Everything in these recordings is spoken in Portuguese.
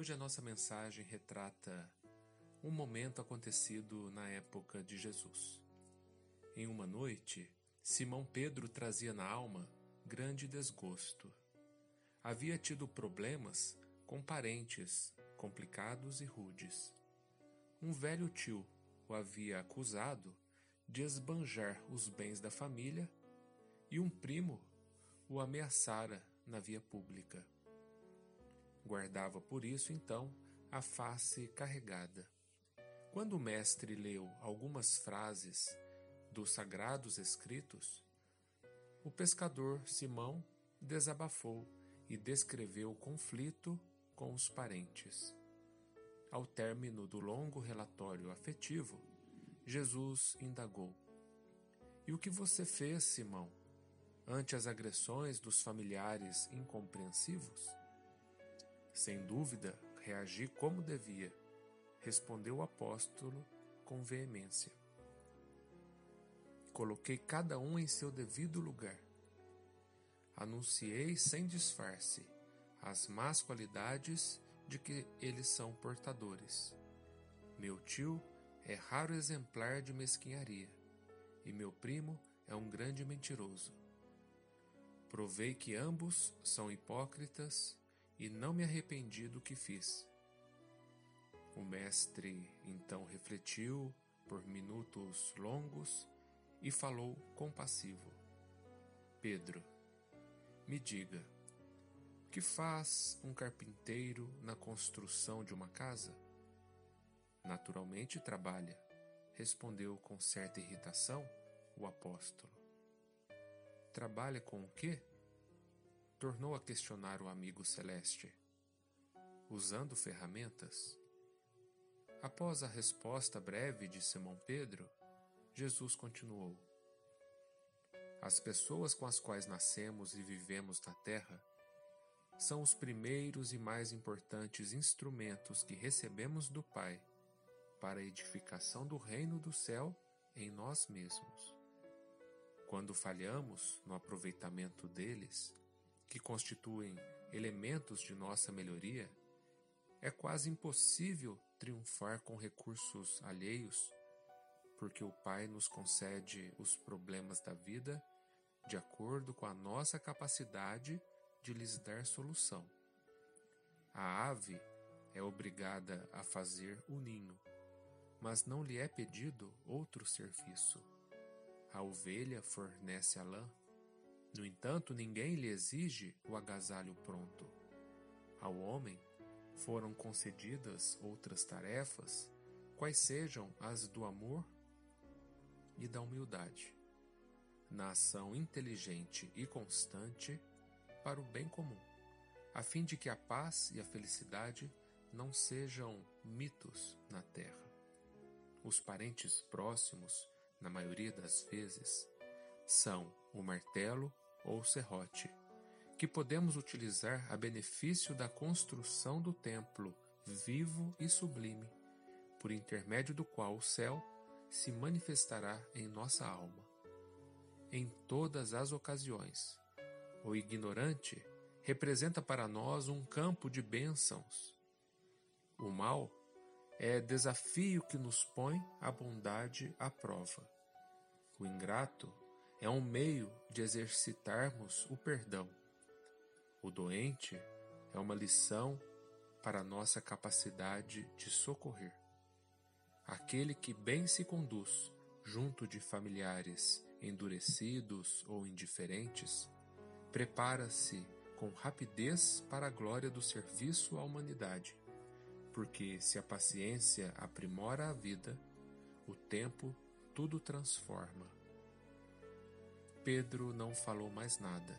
Hoje a nossa mensagem retrata um momento acontecido na época de Jesus. Em uma noite, Simão Pedro trazia na alma grande desgosto. Havia tido problemas com parentes complicados e rudes. Um velho tio o havia acusado de esbanjar os bens da família e um primo o ameaçara na via pública. Guardava por isso, então, a face carregada. Quando o mestre leu algumas frases dos sagrados escritos, o pescador Simão desabafou e descreveu o conflito com os parentes. Ao término do longo relatório afetivo, Jesus indagou: E o que você fez, Simão, ante as agressões dos familiares incompreensivos? Sem dúvida, reagi como devia, respondeu o apóstolo com veemência. Coloquei cada um em seu devido lugar. Anunciei sem disfarce as más qualidades de que eles são portadores. Meu tio é raro exemplar de mesquinharia, e meu primo é um grande mentiroso. Provei que ambos são hipócritas e não me arrependi do que fiz. O mestre então refletiu por minutos longos e falou compassivo: Pedro, me diga, que faz um carpinteiro na construção de uma casa? Naturalmente trabalha, respondeu com certa irritação o apóstolo. Trabalha com o quê? Tornou a questionar o amigo celeste. Usando ferramentas? Após a resposta breve de Simão Pedro, Jesus continuou: As pessoas com as quais nascemos e vivemos na terra são os primeiros e mais importantes instrumentos que recebemos do Pai para a edificação do reino do céu em nós mesmos. Quando falhamos no aproveitamento deles, que constituem elementos de nossa melhoria, é quase impossível triunfar com recursos alheios, porque o Pai nos concede os problemas da vida de acordo com a nossa capacidade de lhes dar solução. A ave é obrigada a fazer o ninho, mas não lhe é pedido outro serviço. A ovelha fornece a lã, no entanto, ninguém lhe exige o agasalho pronto. Ao homem foram concedidas outras tarefas, quais sejam as do amor e da humildade, na ação inteligente e constante para o bem comum, a fim de que a paz e a felicidade não sejam mitos na terra. Os parentes próximos, na maioria das vezes, são o martelo ou serrote, que podemos utilizar a benefício da construção do templo vivo e sublime, por intermédio do qual o céu se manifestará em nossa alma. Em todas as ocasiões, o ignorante representa para nós um campo de bênçãos. O mal é desafio que nos põe a bondade à prova. O ingrato é um meio de exercitarmos o perdão. O doente é uma lição para nossa capacidade de socorrer. Aquele que bem se conduz junto de familiares endurecidos ou indiferentes, prepara-se com rapidez para a glória do serviço à humanidade, porque se a paciência aprimora a vida, o tempo tudo transforma. Pedro não falou mais nada,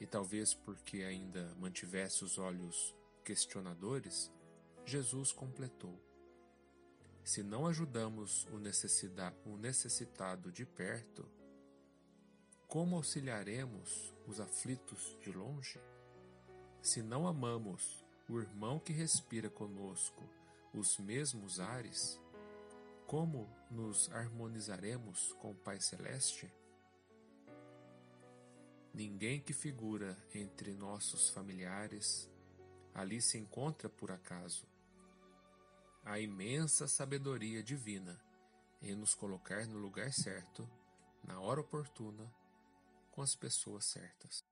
e talvez porque ainda mantivesse os olhos questionadores, Jesus completou: Se não ajudamos o, o necessitado de perto, como auxiliaremos os aflitos de longe? Se não amamos o irmão que respira conosco os mesmos ares, como nos harmonizaremos com o Pai Celeste? Ninguém que figura entre nossos familiares ali se encontra por acaso a imensa sabedoria divina em nos colocar no lugar certo, na hora oportuna, com as pessoas certas.